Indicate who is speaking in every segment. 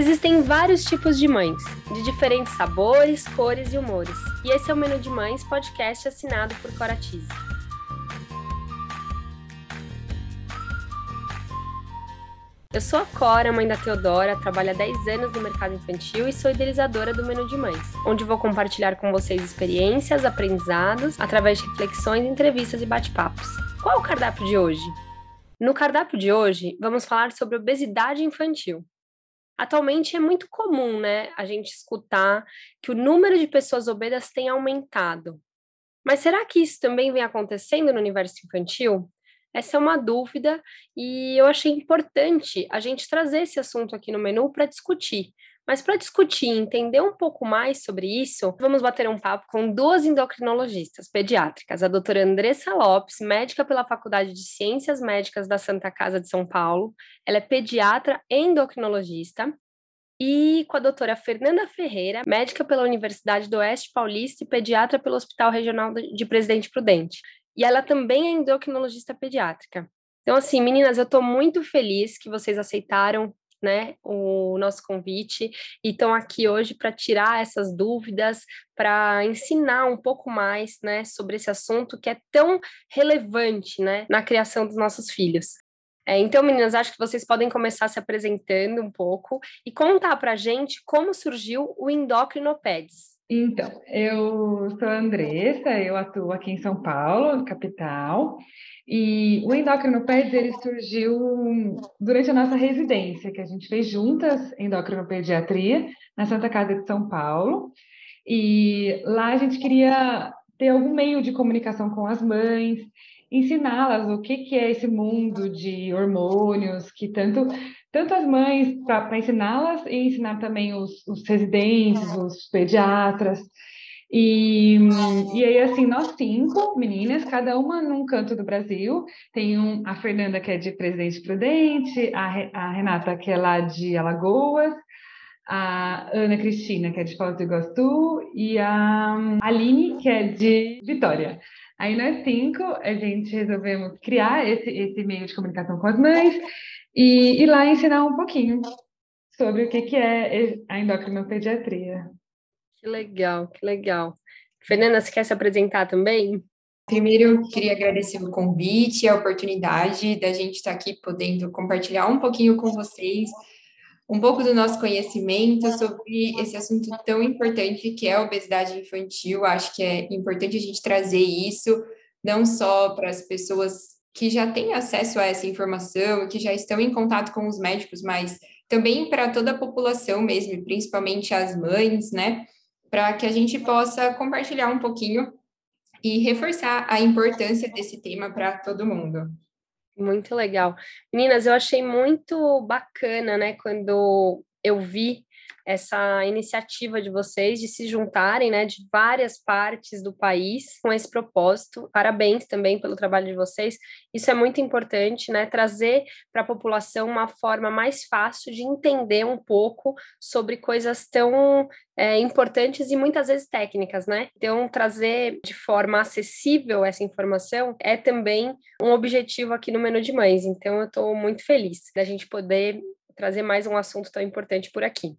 Speaker 1: Existem vários tipos de mães, de diferentes sabores, cores e humores. E esse é o Menu de Mães, podcast assinado por Coratize. Eu sou a Cora, mãe da Teodora, trabalho há 10 anos no mercado infantil e sou idealizadora do Menu de Mães, onde vou compartilhar com vocês experiências, aprendizados, através de reflexões, entrevistas e bate-papos. Qual é o cardápio de hoje? No cardápio de hoje, vamos falar sobre obesidade infantil. Atualmente é muito comum, né, a gente escutar que o número de pessoas obesas tem aumentado. Mas será que isso também vem acontecendo no universo infantil? Essa é uma dúvida e eu achei importante a gente trazer esse assunto aqui no menu para discutir. Mas para discutir e entender um pouco mais sobre isso, vamos bater um papo com duas endocrinologistas pediátricas, a doutora Andressa Lopes, médica pela Faculdade de Ciências Médicas da Santa Casa de São Paulo. Ela é pediatra endocrinologista, e com a doutora Fernanda Ferreira, médica pela Universidade do Oeste Paulista e pediatra pelo Hospital Regional de Presidente Prudente e ela também é endocrinologista pediátrica. Então, assim, meninas, eu estou muito feliz que vocês aceitaram né, o nosso convite e estão aqui hoje para tirar essas dúvidas, para ensinar um pouco mais, né, sobre esse assunto que é tão relevante, né, na criação dos nossos filhos. É, então, meninas, acho que vocês podem começar se apresentando um pouco e contar para a gente como surgiu o Endocrinopeds.
Speaker 2: Então, eu sou a Andressa, eu atuo aqui em São Paulo, capital, e o Endocrinopeds, ele surgiu durante a nossa residência, que a gente fez juntas endocrinopediatria, na Santa Casa de São Paulo, e lá a gente queria ter algum meio de comunicação com as mães, ensiná-las o que, que é esse mundo de hormônios, que tanto tanto as mães para ensiná-las e ensinar também os, os residentes, os pediatras. E, e aí, assim, nós cinco meninas, cada uma num canto do Brasil. Tem um, a Fernanda, que é de Presidente Prudente, a, a Renata, que é lá de Alagoas, a Ana Cristina, que é de Foz do Iguaçu, e a Aline, que é de Vitória. Aí nós cinco, a gente resolvemos criar esse, esse meio de comunicação com as mães e ir lá ensinar um pouquinho sobre o que, que é a endocrinopediatria.
Speaker 1: Que legal, que legal. Fernanda, você quer se apresentar também?
Speaker 3: Primeiro, queria agradecer o convite e a oportunidade da gente estar aqui podendo compartilhar um pouquinho com vocês um pouco do nosso conhecimento sobre esse assunto tão importante que é a obesidade infantil. Acho que é importante a gente trazer isso não só para as pessoas que já têm acesso a essa informação, que já estão em contato com os médicos, mas também para toda a população mesmo, principalmente as mães, né? Para que a gente possa compartilhar um pouquinho e reforçar a importância desse tema para todo mundo.
Speaker 1: Muito legal. Meninas, eu achei muito bacana, né, quando eu vi essa iniciativa de vocês de se juntarem, né, de várias partes do país com esse propósito. Parabéns também pelo trabalho de vocês. Isso é muito importante, né, trazer para a população uma forma mais fácil de entender um pouco sobre coisas tão é, importantes e muitas vezes técnicas, né? Então, trazer de forma acessível essa informação é também um objetivo aqui no Menu de Mães. Então, eu estou muito feliz da gente poder trazer mais um assunto tão importante por aqui.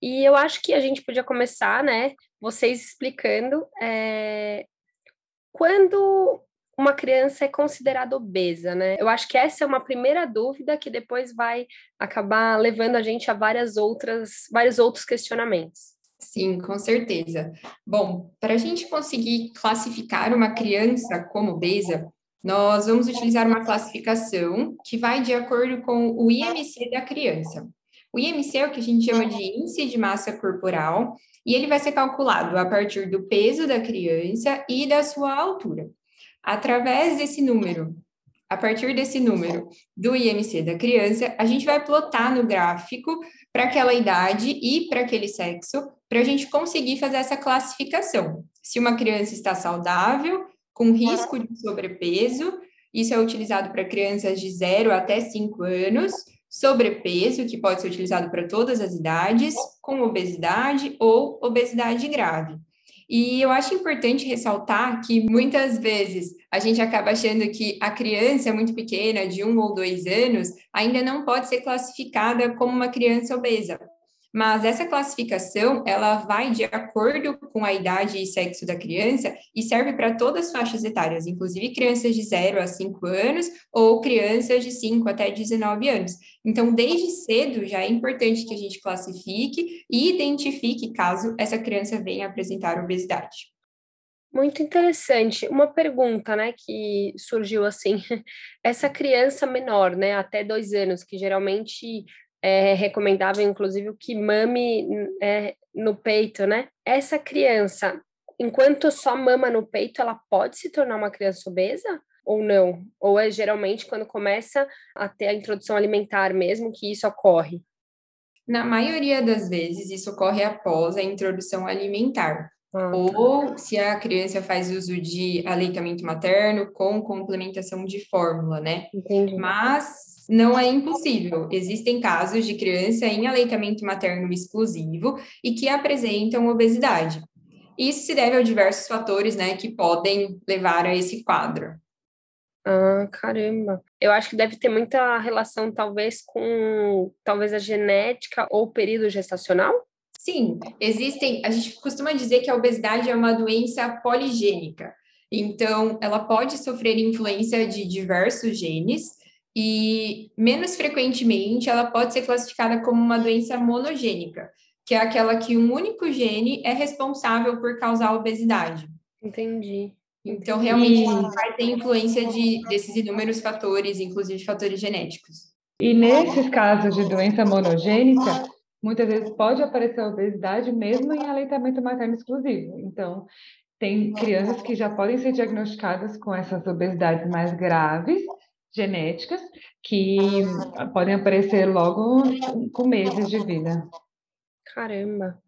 Speaker 1: E eu acho que a gente podia começar, né, vocês explicando é, quando uma criança é considerada obesa, né? Eu acho que essa é uma primeira dúvida que depois vai acabar levando a gente a várias outras, vários outros questionamentos.
Speaker 3: Sim, com certeza. Bom, para a gente conseguir classificar uma criança como obesa, nós vamos utilizar uma classificação que vai de acordo com o IMC da criança. O IMC é o que a gente chama de índice de massa corporal, e ele vai ser calculado a partir do peso da criança e da sua altura. Através desse número, a partir desse número do IMC da criança, a gente vai plotar no gráfico para aquela idade e para aquele sexo, para a gente conseguir fazer essa classificação. Se uma criança está saudável, com risco de sobrepeso. Isso é utilizado para crianças de 0 até 5 anos, sobrepeso, que pode ser utilizado para todas as idades, com obesidade ou obesidade grave. E eu acho importante ressaltar que muitas vezes a gente acaba achando que a criança muito pequena, de um ou dois anos, ainda não pode ser classificada como uma criança obesa. Mas essa classificação ela vai de acordo com a idade e sexo da criança e serve para todas as faixas etárias, inclusive crianças de 0 a 5 anos ou crianças de 5 até 19 anos. Então, desde cedo já é importante que a gente classifique e identifique caso essa criança venha apresentar obesidade.
Speaker 1: Muito interessante. Uma pergunta, né, que surgiu assim: essa criança menor, né, até dois anos, que geralmente é recomendável, inclusive, que mame é, no peito, né? Essa criança, enquanto só mama no peito, ela pode se tornar uma criança obesa? Ou não? Ou é geralmente quando começa a ter a introdução alimentar mesmo que isso ocorre?
Speaker 3: Na maioria das vezes, isso ocorre após a introdução alimentar. Ah, tá. Ou se a criança faz uso de aleitamento materno com complementação de fórmula, né?
Speaker 1: Entendi.
Speaker 3: Mas não é impossível. Existem casos de criança em aleitamento materno exclusivo e que apresentam obesidade. Isso se deve a diversos fatores, né, que podem levar a esse quadro.
Speaker 1: Ah, caramba. Eu acho que deve ter muita relação, talvez, com talvez a genética ou o período gestacional?
Speaker 3: Sim, existem. A gente costuma dizer que a obesidade é uma doença poligênica. Então, ela pode sofrer influência de diversos genes e, menos frequentemente, ela pode ser classificada como uma doença monogênica, que é aquela que um único gene é responsável por causar a obesidade.
Speaker 1: Entendi.
Speaker 3: Então, realmente, e... vai ter influência de, desses inúmeros fatores, inclusive fatores genéticos.
Speaker 2: E nesses casos de doença monogênica, muitas vezes pode aparecer a obesidade mesmo em aleitamento materno exclusivo. Então, tem crianças que já podem ser diagnosticadas com essas obesidades mais graves, genéticas, que podem aparecer logo com meses de vida.
Speaker 1: Caramba!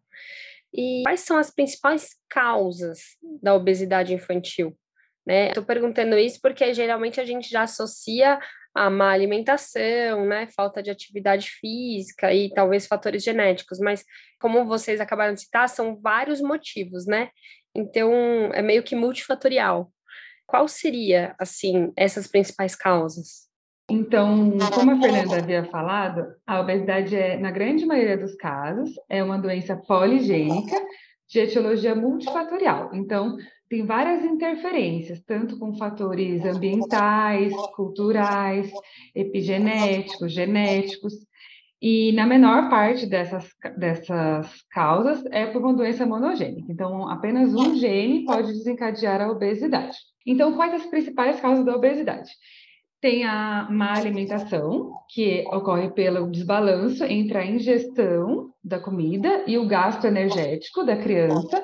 Speaker 1: E quais são as principais causas da obesidade infantil? Né? Estou perguntando isso porque geralmente a gente já associa a má alimentação, né, falta de atividade física e talvez fatores genéticos, mas como vocês acabaram de citar, são vários motivos, né? Então, é meio que multifatorial. Qual seria, assim, essas principais causas?
Speaker 2: Então, como a Fernanda havia falado, a obesidade é, na grande maioria dos casos, é uma doença poligênica de etiologia multifatorial. Então, tem várias interferências, tanto com fatores ambientais, culturais, epigenéticos, genéticos, e na menor parte dessas, dessas causas é por uma doença monogênica. Então, apenas um gene pode desencadear a obesidade. Então, quais as principais causas da obesidade? Tem a má alimentação, que ocorre pelo desbalanço entre a ingestão da comida e o gasto energético da criança,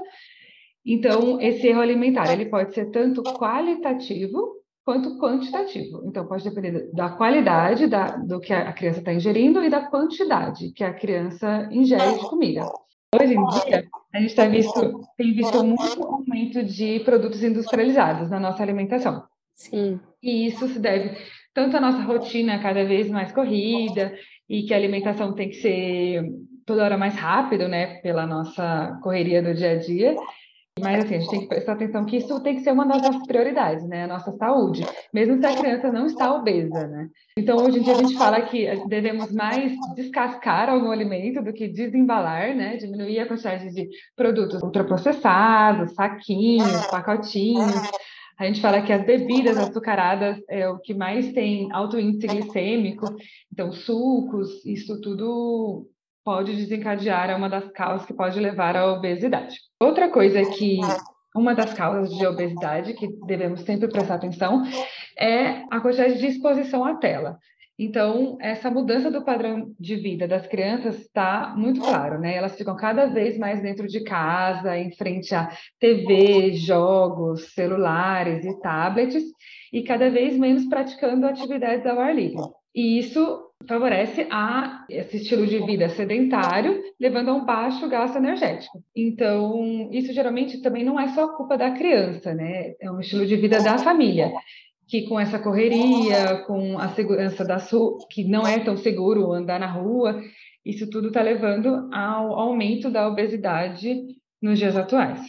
Speaker 2: então, esse erro alimentar, ele pode ser tanto qualitativo quanto quantitativo. Então, pode depender da qualidade da, do que a criança está ingerindo e da quantidade que a criança ingere de comida. Hoje em dia, a gente tá visto, tem visto muito aumento de produtos industrializados na nossa alimentação.
Speaker 1: Sim.
Speaker 2: E isso se deve tanto à nossa rotina cada vez mais corrida e que a alimentação tem que ser toda hora mais rápido, né, pela nossa correria do dia a dia, mas assim, a gente tem que prestar atenção que isso tem que ser uma das nossas prioridades, né? A nossa saúde, mesmo se a criança não está obesa, né? Então, hoje em dia, a gente fala que devemos mais descascar algum alimento do que desembalar, né? Diminuir a quantidade de produtos ultraprocessados, saquinhos, pacotinhos. A gente fala que as bebidas açucaradas é o que mais tem alto índice glicêmico, então sucos, isso tudo pode desencadear é uma das causas que pode levar à obesidade. Outra coisa que uma das causas de obesidade que devemos sempre prestar atenção é a quantidade de exposição à tela. Então, essa mudança do padrão de vida das crianças está muito claro, né? Elas ficam cada vez mais dentro de casa, em frente a TV, jogos, celulares e tablets, e cada vez menos praticando atividades ao ar livre. E isso favorece a esse estilo de vida sedentário, levando a um baixo gasto energético. Então, isso geralmente também não é só culpa da criança, né? É um estilo de vida da família, que com essa correria, com a segurança da sua, que não é tão seguro andar na rua, isso tudo está levando ao aumento da obesidade nos dias atuais.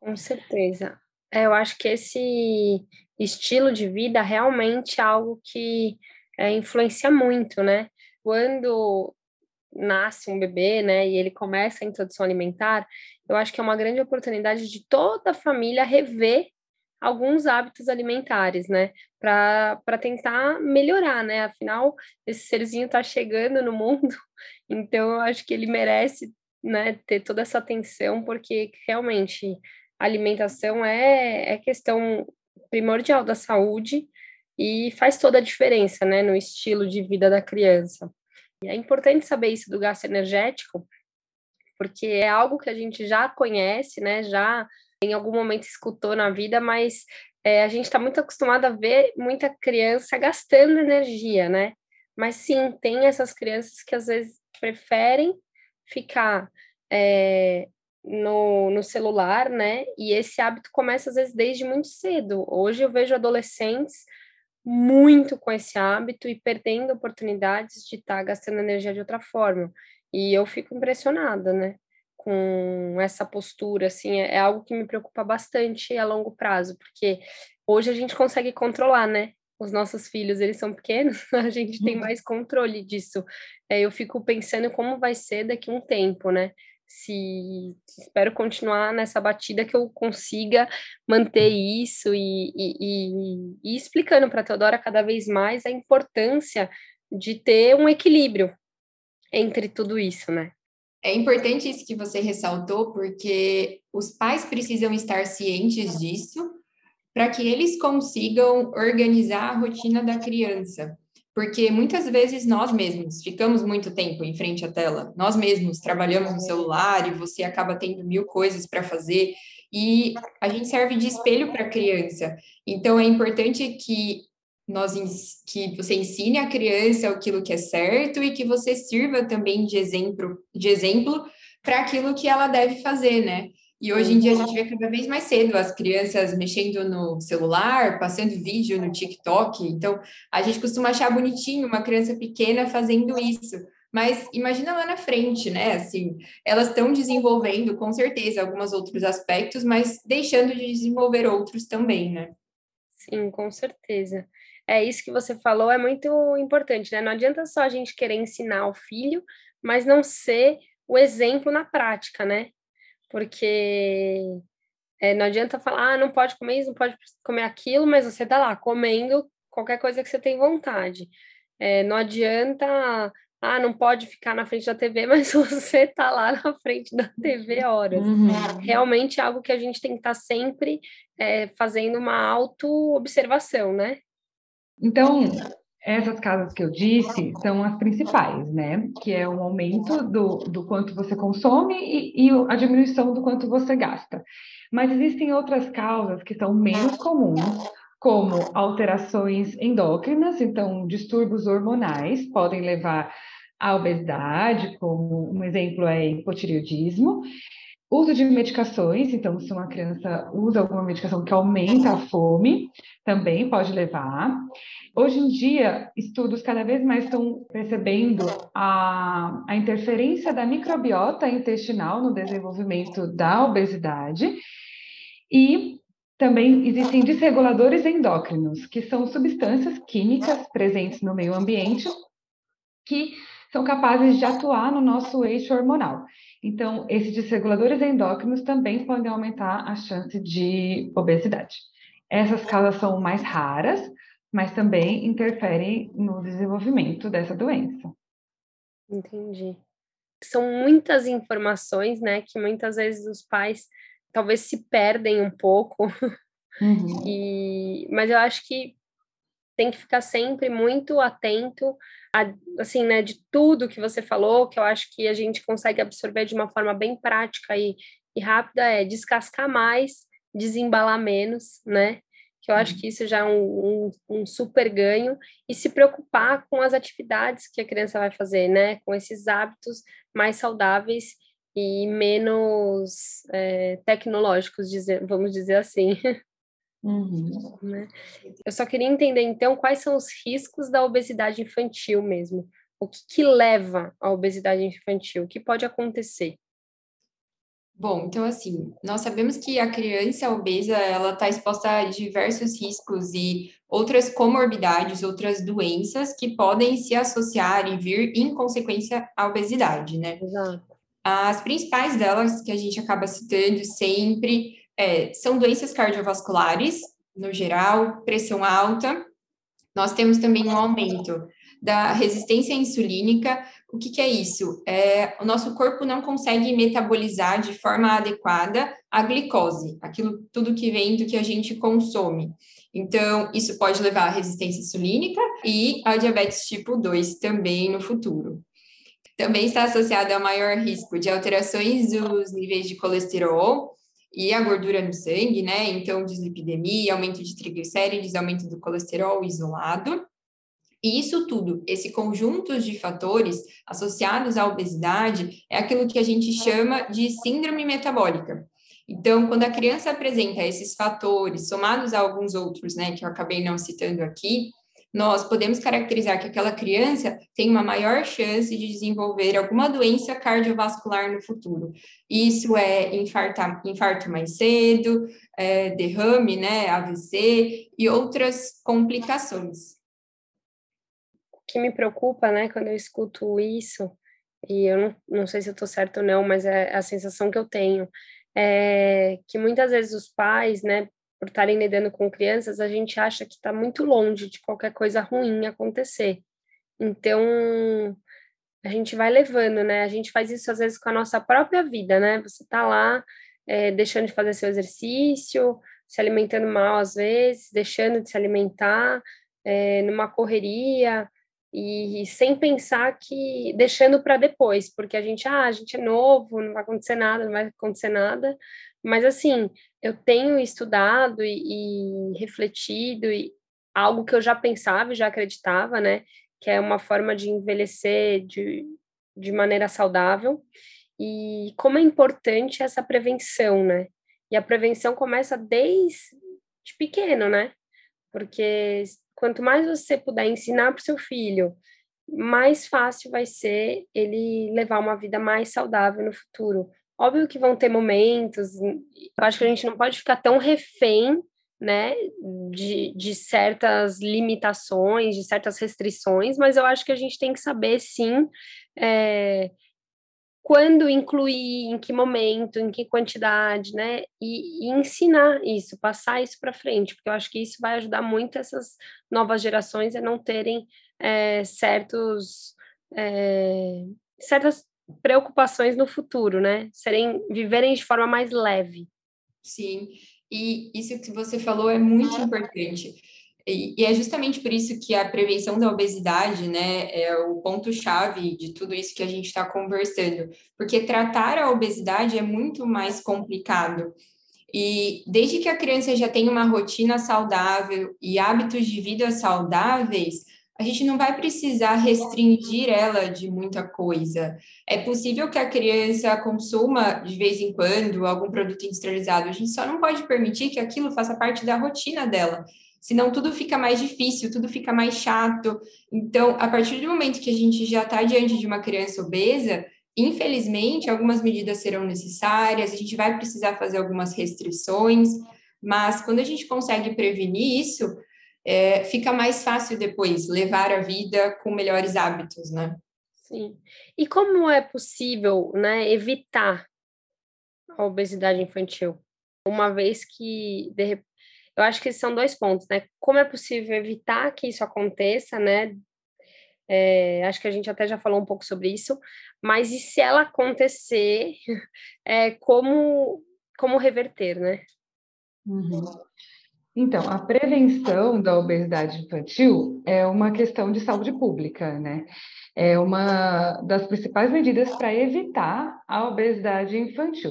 Speaker 1: Com certeza. É, eu acho que esse estilo de vida realmente é algo que é, influencia muito, né? Quando nasce um bebê, né, e ele começa a introdução alimentar, eu acho que é uma grande oportunidade de toda a família rever alguns hábitos alimentares, né, para tentar melhorar, né, afinal, esse serzinho está chegando no mundo, então eu acho que ele merece, né, ter toda essa atenção, porque realmente alimentação é, é questão primordial da saúde e faz toda a diferença, né, no estilo de vida da criança. É importante saber isso do gasto energético, porque é algo que a gente já conhece, né? Já em algum momento escutou na vida, mas é, a gente está muito acostumado a ver muita criança gastando energia, né? Mas sim, tem essas crianças que às vezes preferem ficar é, no, no celular, né? E esse hábito começa às vezes desde muito cedo. Hoje eu vejo adolescentes muito com esse hábito e perdendo oportunidades de estar tá gastando energia de outra forma. E eu fico impressionada, né? Com essa postura, assim, é, é algo que me preocupa bastante a longo prazo, porque hoje a gente consegue controlar, né? Os nossos filhos, eles são pequenos, a gente tem uhum. mais controle disso. É, eu fico pensando como vai ser daqui a um tempo, né? Se espero continuar nessa batida que eu consiga manter isso e, e, e, e explicando para a Teodora cada vez mais a importância de ter um equilíbrio entre tudo isso, né?
Speaker 3: É importante isso que você ressaltou, porque os pais precisam estar cientes disso para que eles consigam organizar a rotina da criança. Porque muitas vezes nós mesmos ficamos muito tempo em frente à tela, nós mesmos trabalhamos no celular e você acaba tendo mil coisas para fazer e a gente serve de espelho para a criança. Então é importante que nós que você ensine a criança aquilo que é certo e que você sirva também de exemplo de exemplo para aquilo que ela deve fazer, né? E hoje em dia a gente vê cada vez mais cedo as crianças mexendo no celular, passando vídeo no TikTok. Então, a gente costuma achar bonitinho uma criança pequena fazendo isso. Mas imagina lá na frente, né? Assim, elas estão desenvolvendo com certeza alguns outros aspectos, mas deixando de desenvolver outros também, né?
Speaker 1: Sim, com certeza. É isso que você falou, é muito importante, né? Não adianta só a gente querer ensinar o filho, mas não ser o exemplo na prática, né? Porque é, não adianta falar, ah, não pode comer isso, não pode comer aquilo, mas você tá lá comendo qualquer coisa que você tem vontade. É, não adianta, ah, não pode ficar na frente da TV, mas você tá lá na frente da TV horas. Uhum. Realmente é algo que a gente tem que estar tá sempre é, fazendo uma auto-observação, né?
Speaker 2: Então, essas casas que eu disse são as principais, né? Que é o aumento do, do quanto você consome e, e a diminuição do quanto você gasta. Mas existem outras causas que são menos comuns, como alterações endócrinas, então distúrbios hormonais podem levar à obesidade, como um exemplo é hipotireoidismo, Uso de medicações, então, se uma criança usa alguma medicação que aumenta a fome, também pode levar. Hoje em dia, estudos cada vez mais estão percebendo a, a interferência da microbiota intestinal no desenvolvimento da obesidade. E também existem desreguladores endócrinos, que são substâncias químicas presentes no meio ambiente que são capazes de atuar no nosso eixo hormonal. Então, esses desreguladores endócrinos também podem aumentar a chance de obesidade. Essas causas são mais raras, mas também interferem no desenvolvimento dessa doença.
Speaker 1: Entendi. São muitas informações, né, que muitas vezes os pais talvez se perdem um pouco. Uhum. E, mas eu acho que tem que ficar sempre muito atento a, assim, né, de tudo que você falou, que eu acho que a gente consegue absorver de uma forma bem prática e, e rápida, é descascar mais, desembalar menos, né? Que eu acho uhum. que isso já é um, um, um, super ganho, e se preocupar com as atividades que a criança vai fazer, né? Com esses hábitos mais saudáveis e menos é, tecnológicos, dizer, vamos dizer assim. Uhum. Né? Eu só queria entender, então, quais são os riscos da obesidade infantil mesmo. O que, que leva à obesidade infantil? O que pode acontecer?
Speaker 3: Bom, então assim, nós sabemos que a criança obesa, ela está exposta a diversos riscos e outras comorbidades, outras doenças que podem se associar e vir em consequência à obesidade, né?
Speaker 1: Exato.
Speaker 3: As principais delas que a gente acaba citando sempre é, são doenças cardiovasculares, no geral, pressão alta. Nós temos também um aumento da resistência insulínica. O que, que é isso? É, o nosso corpo não consegue metabolizar de forma adequada a glicose, aquilo tudo que vem do que a gente consome. Então, isso pode levar à resistência insulínica e ao diabetes tipo 2 também no futuro. Também está associado ao maior risco de alterações dos níveis de colesterol e a gordura no sangue, né? Então, dislipidemia, aumento de triglicérides, aumento do colesterol isolado. E isso tudo, esse conjunto de fatores associados à obesidade, é aquilo que a gente chama de síndrome metabólica. Então, quando a criança apresenta esses fatores, somados a alguns outros, né, que eu acabei não citando aqui, nós podemos caracterizar que aquela criança tem uma maior chance de desenvolver alguma doença cardiovascular no futuro. Isso é infartar, infarto mais cedo, é, derrame, né, AVC e outras complicações.
Speaker 1: O que me preocupa, né, quando eu escuto isso, e eu não, não sei se eu estou certo ou não, mas é a sensação que eu tenho, é que muitas vezes os pais, né, por estarem lidando com crianças, a gente acha que está muito longe de qualquer coisa ruim acontecer. Então, a gente vai levando, né? A gente faz isso às vezes com a nossa própria vida, né? Você está lá é, deixando de fazer seu exercício, se alimentando mal às vezes, deixando de se alimentar, é, numa correria e sem pensar que deixando para depois, porque a gente, ah, a gente é novo, não vai acontecer nada, não vai acontecer nada, mas assim, eu tenho estudado e, e refletido e algo que eu já pensava e já acreditava, né? Que é uma forma de envelhecer de, de maneira saudável. E como é importante essa prevenção, né? E a prevenção começa desde pequeno, né? Porque quanto mais você puder ensinar para o seu filho, mais fácil vai ser ele levar uma vida mais saudável no futuro. Óbvio que vão ter momentos, eu acho que a gente não pode ficar tão refém, né, de, de certas limitações, de certas restrições, mas eu acho que a gente tem que saber, sim, é, quando incluir, em que momento, em que quantidade, né? E, e ensinar isso, passar isso para frente, porque eu acho que isso vai ajudar muito essas novas gerações a não terem é, certos é, certas preocupações no futuro, né? Serem, viverem de forma mais leve.
Speaker 3: Sim, e isso que você falou é muito importante. E, e, é justamente por isso que a prevenção da obesidade, né, é o ponto-chave de tudo isso que a gente está conversando, porque tratar a obesidade é muito mais complicado. E desde que a criança já tem uma rotina saudável e hábitos de vida saudáveis, a gente não vai precisar restringir ela de muita coisa. É possível que a criança consuma de vez em quando algum produto industrializado, a gente só não pode permitir que aquilo faça parte da rotina dela. Senão tudo fica mais difícil, tudo fica mais chato. Então, a partir do momento que a gente já está diante de uma criança obesa, infelizmente, algumas medidas serão necessárias, a gente vai precisar fazer algumas restrições, mas quando a gente consegue prevenir isso, é, fica mais fácil depois levar a vida com melhores hábitos, né?
Speaker 1: Sim. E como é possível, né, evitar a obesidade infantil? Uma vez que de, eu acho que são dois pontos, né? Como é possível evitar que isso aconteça, né? É, acho que a gente até já falou um pouco sobre isso, mas e se ela acontecer, é, como como reverter, né?
Speaker 2: Uhum. Então, a prevenção da obesidade infantil é uma questão de saúde pública, né? É uma das principais medidas para evitar a obesidade infantil.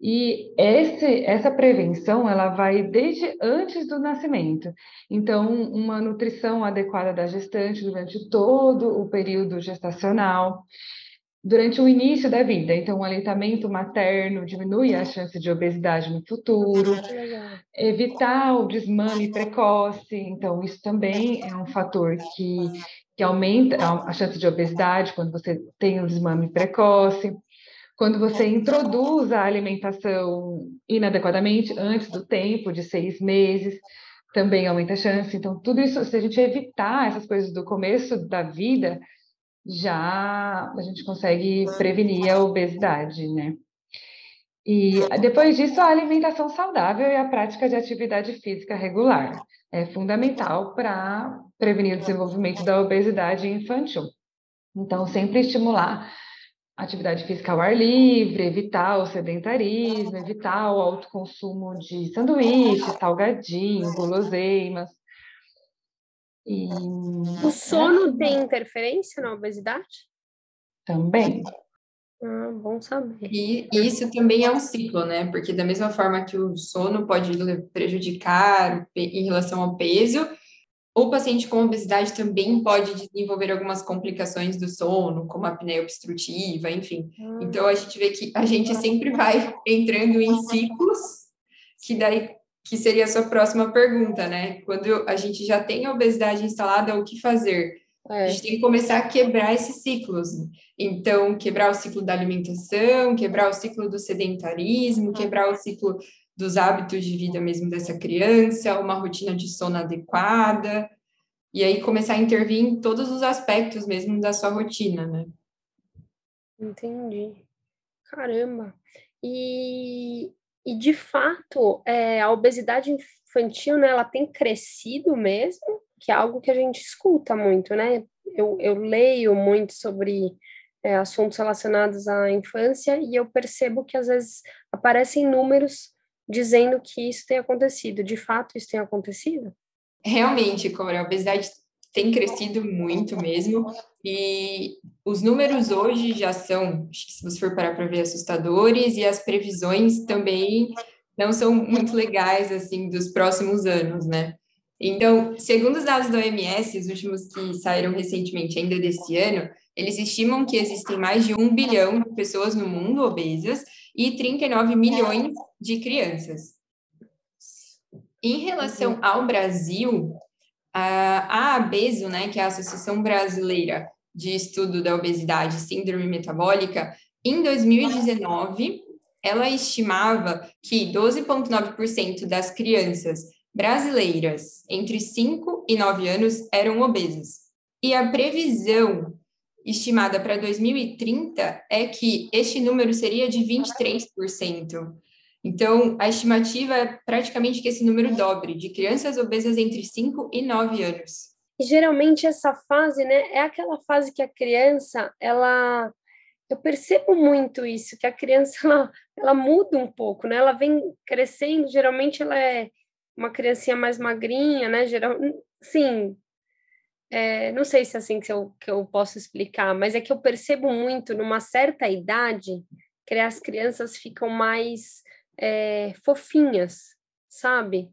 Speaker 2: E esse, essa prevenção ela vai desde antes do nascimento. Então, uma nutrição adequada da gestante durante todo o período gestacional, durante o início da vida. Então, o aleitamento materno diminui a chance de obesidade no futuro. Evitar o desmame precoce. Então, isso também é um fator que, que aumenta a chance de obesidade quando você tem o desmame precoce. quando você introduz a alimentação inadequadamente antes do tempo de seis meses, também aumenta a chance. Então, tudo isso, se a gente evitar essas coisas do começo da vida, já a gente consegue prevenir a obesidade, né? E depois disso, a alimentação saudável e a prática de atividade física regular é fundamental para prevenir o desenvolvimento da obesidade infantil. Então, sempre estimular atividade física ao ar livre, evitar o sedentarismo, evitar o alto consumo de sanduíches, salgadinhos, guloseimas.
Speaker 1: E, o sono é, tem interferência na obesidade?
Speaker 2: Também.
Speaker 1: Ah, bom saber.
Speaker 3: E, isso também é um ciclo, né? Porque da mesma forma que o sono pode prejudicar em relação ao peso, o paciente com obesidade também pode desenvolver algumas complicações do sono, como a apneia obstrutiva, enfim. Ah. Então a gente vê que a gente sempre vai entrando em ciclos, que daí que seria a sua próxima pergunta, né? Quando a gente já tem a obesidade instalada, o que fazer? É. A gente tem que começar a quebrar esses ciclos. Então, quebrar o ciclo da alimentação, quebrar o ciclo do sedentarismo, quebrar o ciclo dos hábitos de vida mesmo dessa criança, uma rotina de sono adequada, e aí começar a intervir em todos os aspectos mesmo da sua rotina, né?
Speaker 1: Entendi. Caramba. E, e de fato, é, a obesidade infantil, né, ela tem crescido mesmo, que é algo que a gente escuta muito, né? Eu, eu leio muito sobre é, assuntos relacionados à infância e eu percebo que às vezes aparecem números dizendo que isso tem acontecido. De fato, isso tem acontecido?
Speaker 3: Realmente, Cora, a obesidade tem crescido muito mesmo. E os números hoje já são, se você for parar para ver, assustadores, e as previsões também não são muito legais, assim, dos próximos anos, né? Então, segundo os dados da OMS, os últimos que saíram recentemente, ainda desse ano, eles estimam que existem mais de um bilhão de pessoas no mundo obesas e 39 milhões de crianças. Em relação ao Brasil, a ABESO, né, que é a Associação Brasileira de Estudo da Obesidade e Síndrome Metabólica, em 2019, ela estimava que 12,9% das crianças brasileiras entre 5 e 9 anos eram obesas. E a previsão estimada para 2030 é que este número seria de 23%. Então, a estimativa é praticamente que esse número dobre, de crianças obesas entre 5 e 9 anos.
Speaker 1: E geralmente essa fase, né, é aquela fase que a criança, ela eu percebo muito isso, que a criança ela, ela muda um pouco, né? Ela vem crescendo, geralmente ela é uma criancinha mais magrinha, né? Geral, sim, é, não sei se é assim que eu, que eu posso explicar, mas é que eu percebo muito numa certa idade que as crianças ficam mais é, fofinhas, sabe?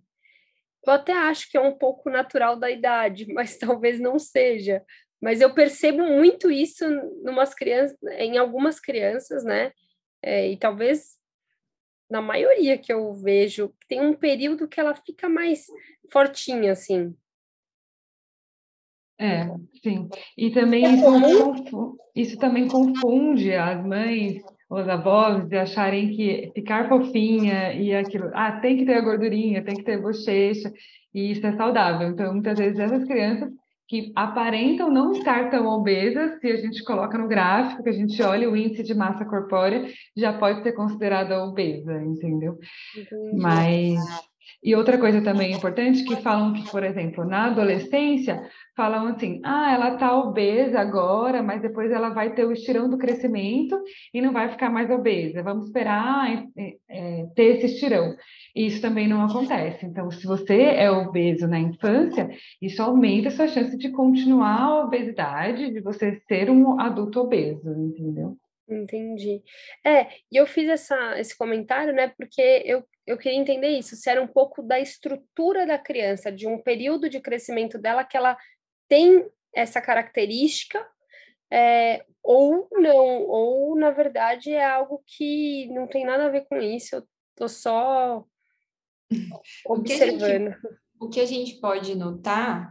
Speaker 1: Eu até acho que é um pouco natural da idade, mas talvez não seja. Mas eu percebo muito isso numas crianças, em algumas crianças, né? É, e talvez na maioria que eu vejo, tem um período que ela fica mais fortinha, assim.
Speaker 2: É, sim. E também é isso, isso também confunde as mães, os avós, de acharem que ficar fofinha e aquilo, ah, tem que ter a gordurinha, tem que ter bochecha, e isso é saudável. Então, muitas vezes essas crianças que aparentam não estar tão obesas, se a gente coloca no gráfico, que a gente olha o índice de massa corpórea, já pode ser considerada obesa, entendeu? Entendi. Mas e outra coisa também importante que falam que, por exemplo, na adolescência, falam assim: ah, ela está obesa agora, mas depois ela vai ter o estirão do crescimento e não vai ficar mais obesa. Vamos esperar é, ter esse estirão. E isso também não acontece. Então, se você é obeso na infância, isso aumenta a sua chance de continuar a obesidade, de você ser um adulto obeso, entendeu?
Speaker 1: Entendi. É, e eu fiz essa, esse comentário, né, porque eu, eu queria entender isso, se era um pouco da estrutura da criança, de um período de crescimento dela que ela tem essa característica, é, ou não, ou na verdade é algo que não tem nada a ver com isso, eu tô só observando.
Speaker 3: O que a gente, o que a gente pode notar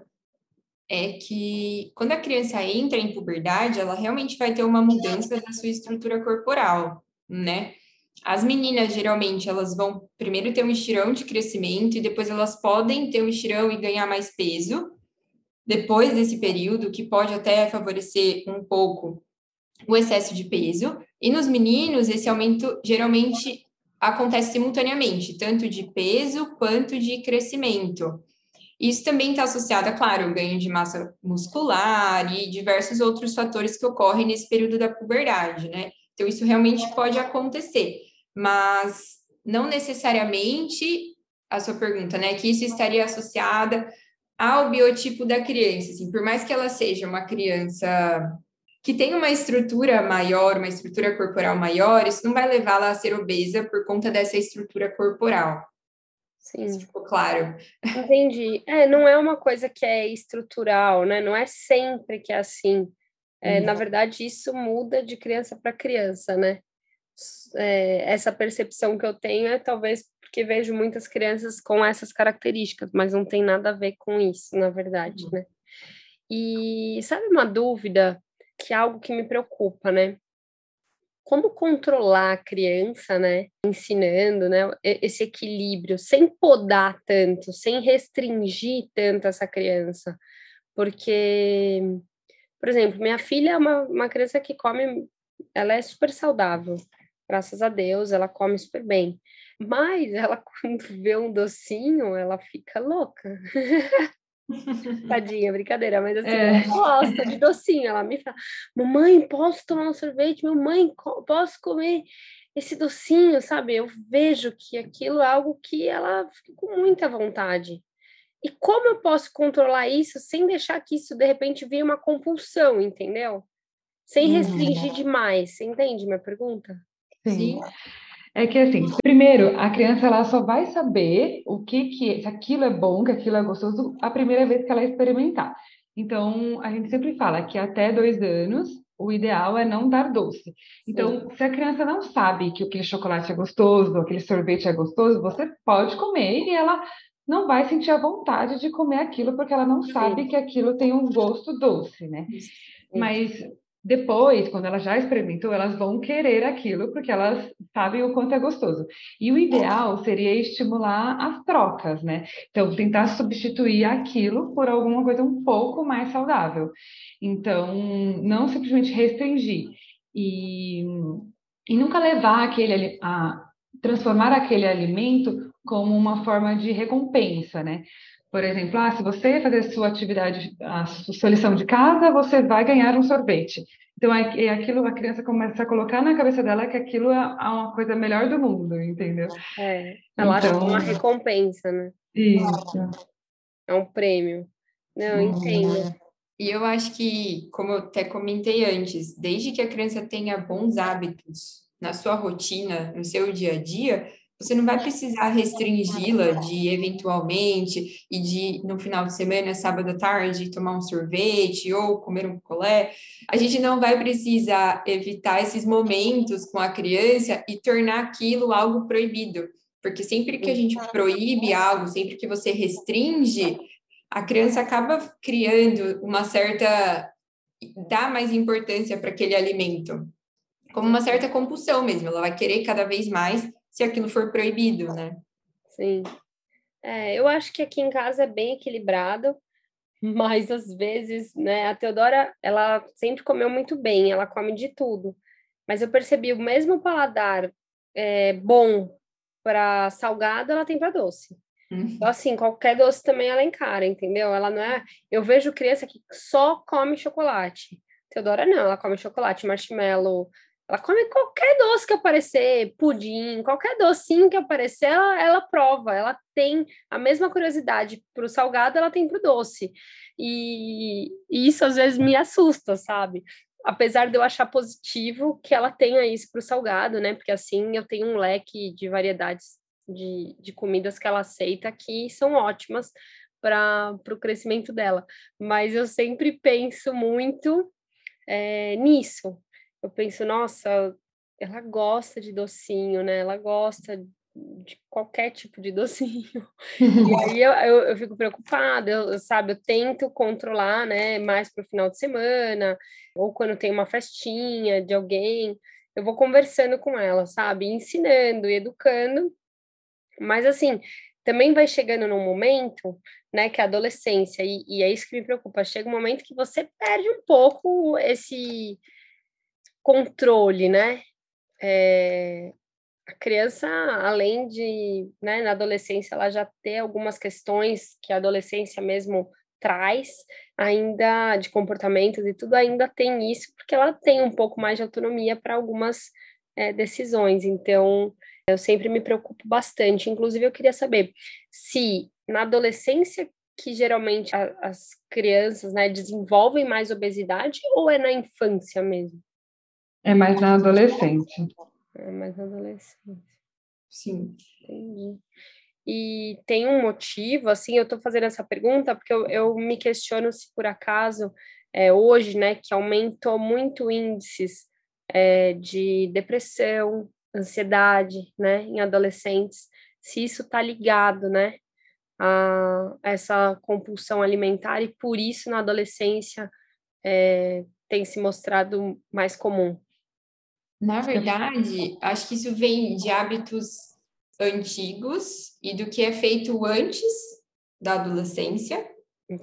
Speaker 3: é que quando a criança entra em puberdade, ela realmente vai ter uma mudança da sua estrutura corporal. né? As meninas, geralmente, elas vão primeiro ter um estirão de crescimento e depois elas podem ter um estirão e ganhar mais peso depois desse período, que pode até favorecer um pouco o excesso de peso. E nos meninos, esse aumento geralmente acontece simultaneamente, tanto de peso quanto de crescimento. Isso também está associado, é claro, ao ganho de massa muscular e diversos outros fatores que ocorrem nesse período da puberdade, né? Então, isso realmente pode acontecer, mas não necessariamente a sua pergunta, né? Que isso estaria associada ao biotipo da criança, assim, por mais que ela seja uma criança que tem uma estrutura maior, uma estrutura corporal maior, isso não vai levá-la a ser obesa por conta dessa estrutura corporal.
Speaker 1: Sim. Isso
Speaker 3: ficou claro.
Speaker 1: Entendi. É, não é uma coisa que é estrutural, né? Não é sempre que é assim. É, Na verdade, isso muda de criança para criança, né? É, essa percepção que eu tenho é talvez porque vejo muitas crianças com essas características, mas não tem nada a ver com isso, na verdade, uhum. né? E sabe uma dúvida que é algo que me preocupa, né? Como controlar a criança, né? Ensinando, né? Esse equilíbrio, sem podar tanto, sem restringir tanto essa criança. Porque, por exemplo, minha filha é uma, uma criança que come, ela é super saudável, graças a Deus, ela come super bem. Mas ela, quando vê um docinho, ela fica louca. Tadinha, brincadeira, mas assim, é. ela gosta de docinho. Ela me fala: Mamãe, posso tomar um sorvete? Mamãe, posso comer esse docinho? Sabe? Eu vejo que aquilo é algo que ela fica com muita vontade. E como eu posso controlar isso sem deixar que isso de repente vire uma compulsão, entendeu? Sem restringir uhum. demais. Você entende minha pergunta?
Speaker 2: Sim. Sim. É que assim, primeiro, a criança ela só vai saber o que que se aquilo é bom, que aquilo é gostoso a primeira vez que ela experimentar. Então, a gente sempre fala que até dois anos o ideal é não dar doce. Então, Sim. se a criança não sabe que aquele chocolate é gostoso, aquele sorvete é gostoso, você pode comer e ela não vai sentir a vontade de comer aquilo porque ela não sabe que aquilo tem um gosto doce, né? Mas depois, quando ela já experimentou, elas vão querer aquilo porque elas sabem o quanto é gostoso. E o ideal seria estimular as trocas, né? Então, tentar substituir aquilo por alguma coisa um pouco mais saudável. Então, não simplesmente restringir. E, e nunca levar aquele a transformar aquele alimento como uma forma de recompensa, né? Por exemplo, ah, se você fazer sua atividade, a sua lição de casa, você vai ganhar um sorvete. Então, é, é aquilo, a criança começa a colocar na cabeça dela que aquilo é uma coisa melhor do mundo, entendeu?
Speaker 1: É, ela então, acha uma recompensa, né?
Speaker 2: Isso.
Speaker 1: É um prêmio. Não, entendo.
Speaker 3: E eu acho que, como eu até comentei antes, desde que a criança tenha bons hábitos na sua rotina, no seu dia a dia, você não vai precisar restringi-la de eventualmente e de no final de semana, sábado à tarde, tomar um sorvete ou comer um colé. A gente não vai precisar evitar esses momentos com a criança e tornar aquilo algo proibido, porque sempre que a gente proíbe algo, sempre que você restringe, a criança acaba criando uma certa dá mais importância para aquele alimento, como uma certa compulsão mesmo, ela vai querer cada vez mais se aquilo for proibido, né?
Speaker 1: Sim. É, eu acho que aqui em casa é bem equilibrado, mas às vezes, né, a Teodora, ela sempre comeu muito bem, ela come de tudo. Mas eu percebi o mesmo paladar é, bom para salgado, ela tem para doce. Uhum. Então, assim, qualquer doce também ela encara, entendeu? Ela não é. Eu vejo criança que só come chocolate. Teodora não, ela come chocolate, marshmallow, ela come qualquer doce que aparecer, pudim, qualquer docinho que aparecer, ela, ela prova. Ela tem a mesma curiosidade para o salgado, ela tem para o doce. E, e, isso às vezes me assusta, sabe? Apesar de eu achar positivo que ela tenha isso para o salgado, né? Porque assim eu tenho um leque de variedades de, de comidas que ela aceita que são ótimas para o crescimento dela. Mas eu sempre penso muito é, nisso, eu penso, nossa, ela gosta de docinho, né? Ela gosta de qualquer tipo de docinho. e aí eu, eu, eu fico preocupada, eu, sabe? Eu tento controlar, né? Mais para o final de semana, ou quando tem uma festinha de alguém. eu vou conversando com ela, sabe? Ensinando e educando. Mas assim, também vai chegando num momento, né, que é a adolescência, e, e é isso que me preocupa, chega um momento que você perde um pouco esse controle, né? É, a criança, além de, né, na adolescência, ela já ter algumas questões que a adolescência mesmo traz, ainda de comportamentos e tudo, ainda tem isso, porque ela tem um pouco mais de autonomia para algumas é, decisões. Então, eu sempre me preocupo bastante. Inclusive, eu queria saber se na adolescência que geralmente a, as crianças né, desenvolvem mais obesidade ou é na infância mesmo?
Speaker 2: É mais na adolescência.
Speaker 1: É mais na adolescência.
Speaker 3: Sim.
Speaker 1: Entendi. E tem um motivo, assim, eu estou fazendo essa pergunta porque eu, eu me questiono se por acaso é, hoje, né, que aumentou muito índices é, de depressão, ansiedade, né, em adolescentes, se isso está ligado, né, a essa compulsão alimentar e por isso na adolescência é, tem se mostrado mais comum.
Speaker 3: Na verdade, acho que isso vem de hábitos antigos e do que é feito antes da adolescência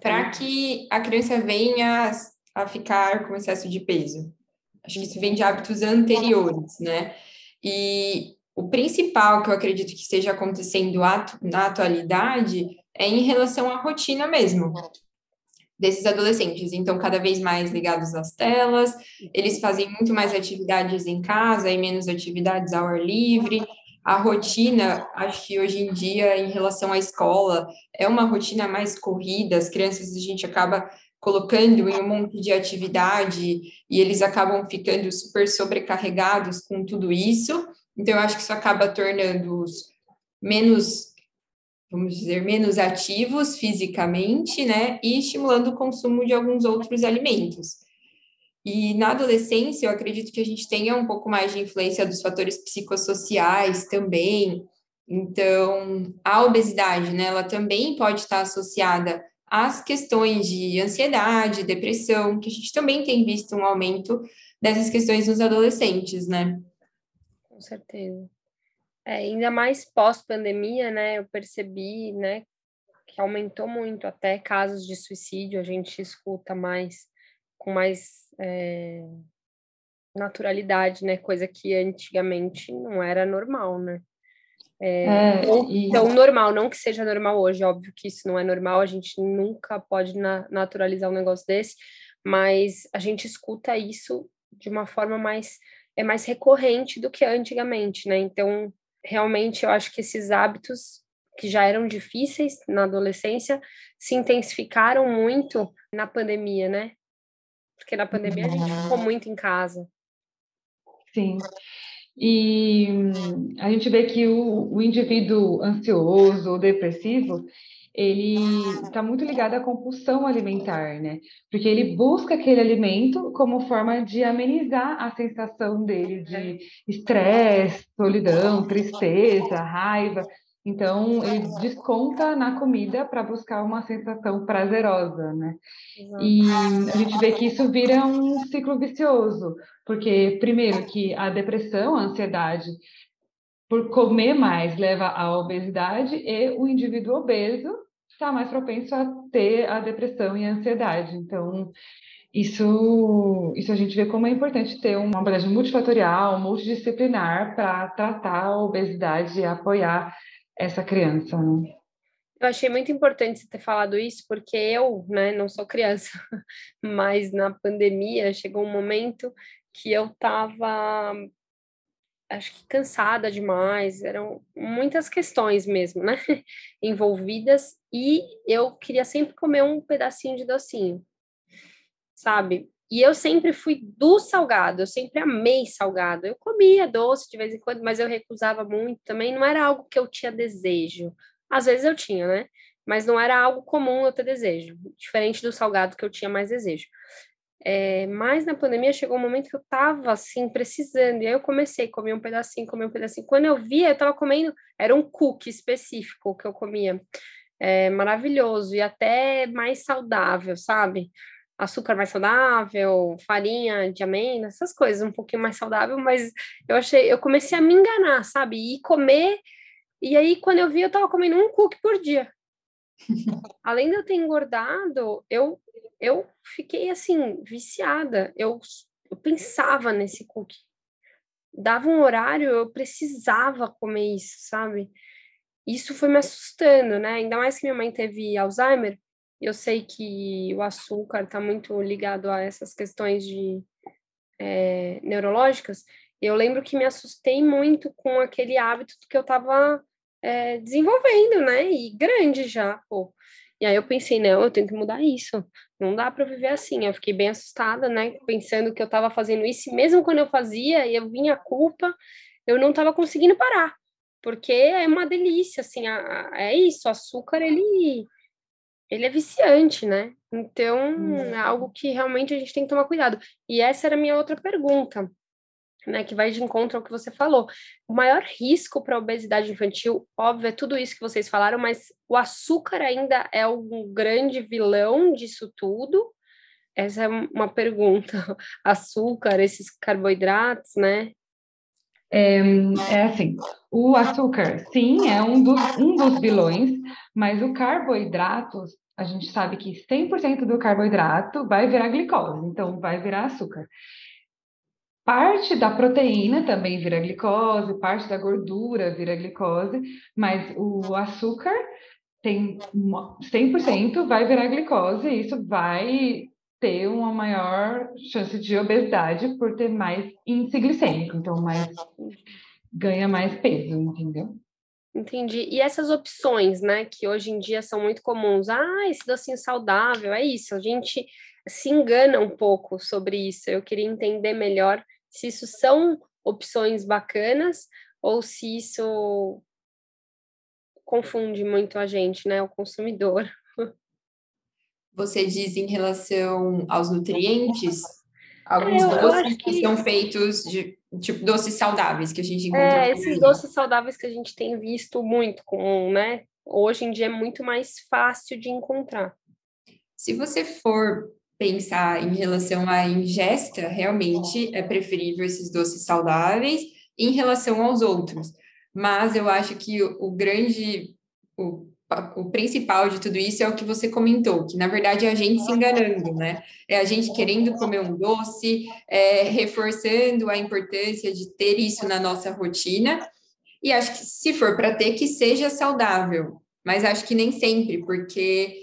Speaker 3: para que a criança venha a ficar com excesso de peso. Acho que isso vem de hábitos anteriores, né? E o principal que eu acredito que esteja acontecendo na atualidade é em relação à rotina mesmo desses adolescentes. Então, cada vez mais ligados às telas, eles fazem muito mais atividades em casa e menos atividades ao ar livre. A rotina, acho que hoje em dia, em relação à escola, é uma rotina mais corrida, as crianças a gente acaba colocando em um monte de atividade e eles acabam ficando super sobrecarregados com tudo isso. Então, eu acho que isso acaba tornando-os menos, vamos dizer, menos ativos fisicamente, né? E estimulando o consumo de alguns outros alimentos. E na adolescência, eu acredito que a gente tenha um pouco mais de influência dos fatores psicossociais também. Então, a obesidade, né, ela também pode estar associada as questões de ansiedade, depressão, que a gente também tem visto um aumento dessas questões nos adolescentes, né?
Speaker 1: Com certeza. É, ainda mais pós-pandemia, né? Eu percebi, né, que aumentou muito até casos de suicídio, a gente escuta mais, com mais é, naturalidade, né? Coisa que antigamente não era normal, né? É, é, e... Então, normal, não que seja normal hoje, óbvio que isso não é normal, a gente nunca pode na, naturalizar um negócio desse, mas a gente escuta isso de uma forma mais, é mais recorrente do que antigamente, né? Então, realmente, eu acho que esses hábitos que já eram difíceis na adolescência se intensificaram muito na pandemia, né? Porque na pandemia a gente ficou uhum. muito em casa.
Speaker 2: Sim. E a gente vê que o, o indivíduo ansioso ou depressivo, ele está muito ligado à compulsão alimentar, né? Porque ele busca aquele alimento como forma de amenizar a sensação dele de estresse, solidão, tristeza, raiva. Então, ele desconta na comida para buscar uma sensação prazerosa, né? E a gente vê que isso vira um ciclo vicioso, porque, primeiro, que a depressão, a ansiedade, por comer mais, leva à obesidade, e o indivíduo obeso está mais propenso a ter a depressão e a ansiedade. Então, isso, isso a gente vê como é importante ter uma abordagem multifatorial, multidisciplinar para tratar a obesidade e apoiar essa criança, né?
Speaker 1: Eu achei muito importante você ter falado isso, porque eu, né, não sou criança, mas na pandemia chegou um momento que eu estava, acho que cansada demais, eram muitas questões mesmo, né, envolvidas, e eu queria sempre comer um pedacinho de docinho, sabe? E eu sempre fui do salgado, eu sempre amei salgado. Eu comia doce de vez em quando, mas eu recusava muito também. Não era algo que eu tinha desejo. Às vezes eu tinha, né? Mas não era algo comum eu ter desejo, diferente do salgado que eu tinha mais desejo. É, mas na pandemia chegou um momento que eu tava assim, precisando, e aí eu comecei a comer um pedacinho, comer um pedacinho. Quando eu via, eu tava comendo, era um cookie específico que eu comia, é, maravilhoso e até mais saudável, sabe? açúcar mais saudável, farinha de amêndoa, essas coisas, um pouquinho mais saudável, mas eu achei, eu comecei a me enganar, sabe? E comer, e aí quando eu vi, eu tava comendo um cookie por dia. Além de eu ter engordado, eu, eu fiquei assim, viciada. Eu, eu pensava nesse cookie. Dava um horário, eu precisava comer isso, sabe? Isso foi me assustando, né? Ainda mais que minha mãe teve Alzheimer, eu sei que o açúcar está muito ligado a essas questões de é, neurológicas. Eu lembro que me assustei muito com aquele hábito que eu estava é, desenvolvendo, né? E grande já, pô. E aí eu pensei, não, eu tenho que mudar isso. Não dá para viver assim. Eu fiquei bem assustada, né? Pensando que eu estava fazendo isso, e mesmo quando eu fazia, e eu vinha a culpa, eu não estava conseguindo parar. Porque é uma delícia, assim, a, a, é isso, o açúcar, ele ele é viciante, né? Então, é algo que realmente a gente tem que tomar cuidado. E essa era a minha outra pergunta, né? Que vai de encontro ao que você falou. O maior risco para a obesidade infantil, óbvio, é tudo isso que vocês falaram, mas o açúcar ainda é um grande vilão disso tudo? Essa é uma pergunta. Açúcar, esses carboidratos, né?
Speaker 2: É, é, assim, o açúcar, sim, é um dos, um dos vilões, mas o carboidrato, a gente sabe que 100% do carboidrato vai virar glicose, então vai virar açúcar. Parte da proteína também vira glicose, parte da gordura vira glicose, mas o açúcar tem 100% vai virar glicose e isso vai ter uma maior chance de obesidade por ter mais índice glicêmico, então mais ganha mais peso, entendeu?
Speaker 1: Entendi. E essas opções, né, que hoje em dia são muito comuns. Ah, esse docinho saudável, é isso. A gente se engana um pouco sobre isso. Eu queria entender melhor se isso são opções bacanas ou se isso confunde muito a gente, né, o consumidor.
Speaker 3: Você diz em relação aos nutrientes, alguns eu, doces eu que... que... são feitos de tipo doces saudáveis que a gente encontra.
Speaker 1: É, esses doces saudáveis que a gente tem visto muito com, né? Hoje em dia é muito mais fácil de encontrar.
Speaker 3: Se você for pensar em relação à ingesta, realmente é preferível esses doces saudáveis em relação aos outros. Mas eu acho que o, o grande, o o principal de tudo isso é o que você comentou, que na verdade é a gente se enganando, né? É a gente querendo comer um doce, é, reforçando a importância de ter isso na nossa rotina. E acho que se for para ter, que seja saudável, mas acho que nem sempre, porque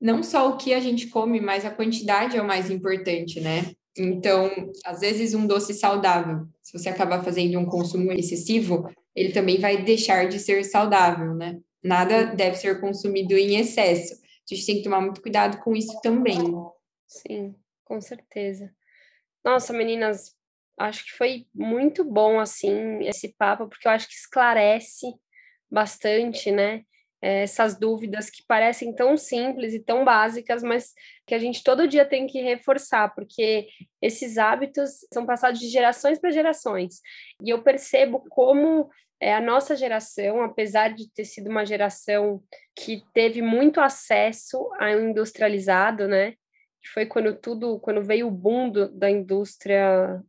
Speaker 3: não só o que a gente come, mas a quantidade é o mais importante, né? Então, às vezes, um doce saudável, se você acabar fazendo um consumo excessivo, ele também vai deixar de ser saudável, né? Nada deve ser consumido em excesso. A gente tem que tomar muito cuidado com isso também.
Speaker 1: Sim, com certeza. Nossa, meninas, acho que foi muito bom, assim, esse papo, porque eu acho que esclarece bastante, né? Essas dúvidas que parecem tão simples e tão básicas, mas que a gente todo dia tem que reforçar, porque esses hábitos são passados de gerações para gerações. E eu percebo como é, a nossa geração, apesar de ter sido uma geração que teve muito acesso ao industrializado, né? Que foi quando tudo, quando veio o boom do, da indústria,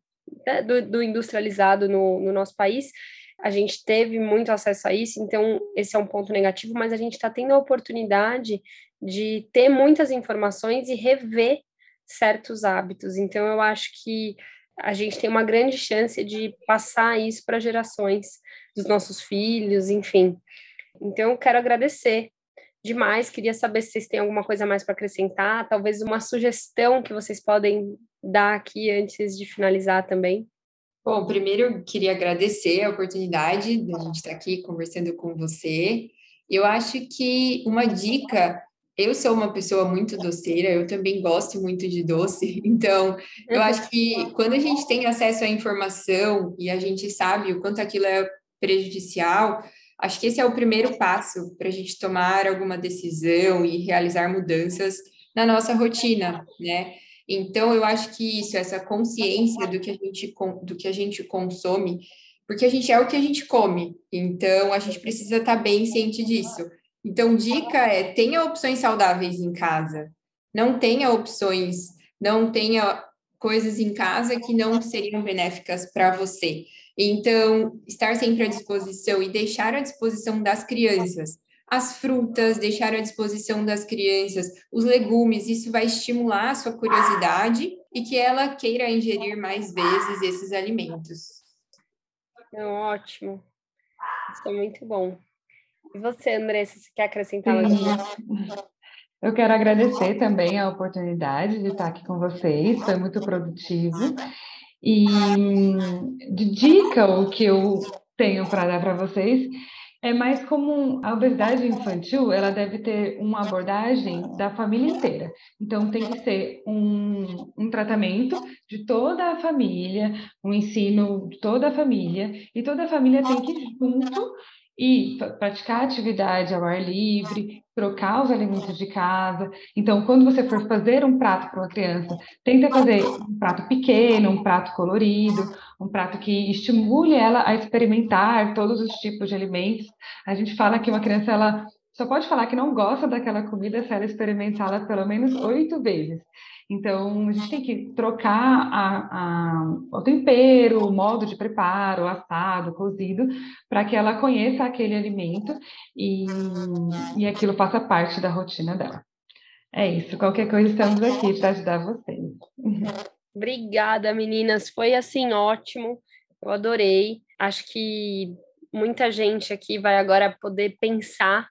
Speaker 1: né, do, do industrializado no, no nosso país, a gente teve muito acesso a isso, então esse é um ponto negativo, mas a gente está tendo a oportunidade de ter muitas informações e rever certos hábitos. Então eu acho que a gente tem uma grande chance de passar isso para gerações dos nossos filhos, enfim. Então, eu quero agradecer demais. Queria saber se vocês têm alguma coisa mais para acrescentar, talvez uma sugestão que vocês podem dar aqui antes de finalizar também.
Speaker 3: Bom, primeiro eu queria agradecer a oportunidade de a gente estar aqui conversando com você. Eu acho que uma dica eu sou uma pessoa muito doceira, eu também gosto muito de doce, então eu acho que quando a gente tem acesso à informação e a gente sabe o quanto aquilo é prejudicial, acho que esse é o primeiro passo para a gente tomar alguma decisão e realizar mudanças na nossa rotina, né? Então, eu acho que isso, essa consciência do que a gente, do que a gente consome, porque a gente é o que a gente come, então a gente precisa estar bem ciente disso. Então, dica é: tenha opções saudáveis em casa, não tenha opções não tenha coisas em casa que não seriam benéficas para você. Então, estar sempre à disposição e deixar à disposição das crianças as frutas, deixar à disposição das crianças os legumes, isso vai estimular a sua curiosidade e que ela queira ingerir mais vezes esses alimentos.
Speaker 1: É ótimo. Isso é muito bom. E você, Andressa, você quer acrescentar mais
Speaker 2: Eu quero agradecer também a oportunidade de estar aqui com vocês, foi muito produtivo. E de dica, o que eu tenho para dar para vocês é mais como a obesidade infantil, ela deve ter uma abordagem da família inteira. Então, tem que ser um, um tratamento de toda a família, um ensino de toda a família, e toda a família tem que junto e praticar atividade ao ar livre, trocar os alimentos de casa. Então, quando você for fazer um prato para uma criança, tenta fazer um prato pequeno, um prato colorido, um prato que estimule ela a experimentar todos os tipos de alimentos. A gente fala que uma criança ela só pode falar que não gosta daquela comida se ela experimentá-la pelo menos oito vezes. Então, a gente tem que trocar a, a, o tempero, o modo de preparo, assado, cozido, para que ela conheça aquele alimento e, e aquilo faça parte da rotina dela. É isso. Qualquer coisa, estamos aqui para ajudar vocês.
Speaker 1: Obrigada, meninas. Foi assim ótimo. Eu adorei. Acho que muita gente aqui vai agora poder pensar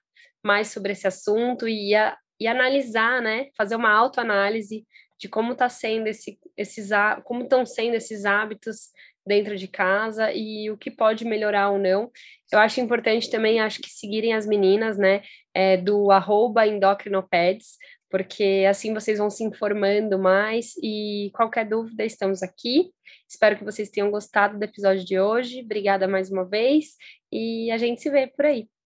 Speaker 1: mais sobre esse assunto e, a, e analisar, né? Fazer uma autoanálise de como tá sendo esse, esses como estão sendo esses hábitos dentro de casa e o que pode melhorar ou não. Eu acho importante também, acho que seguirem as meninas, né, é, do arroba endocrinopeds, porque assim vocês vão se informando mais e qualquer dúvida, estamos aqui. Espero que vocês tenham gostado do episódio de hoje. Obrigada mais uma vez e a gente se vê por aí.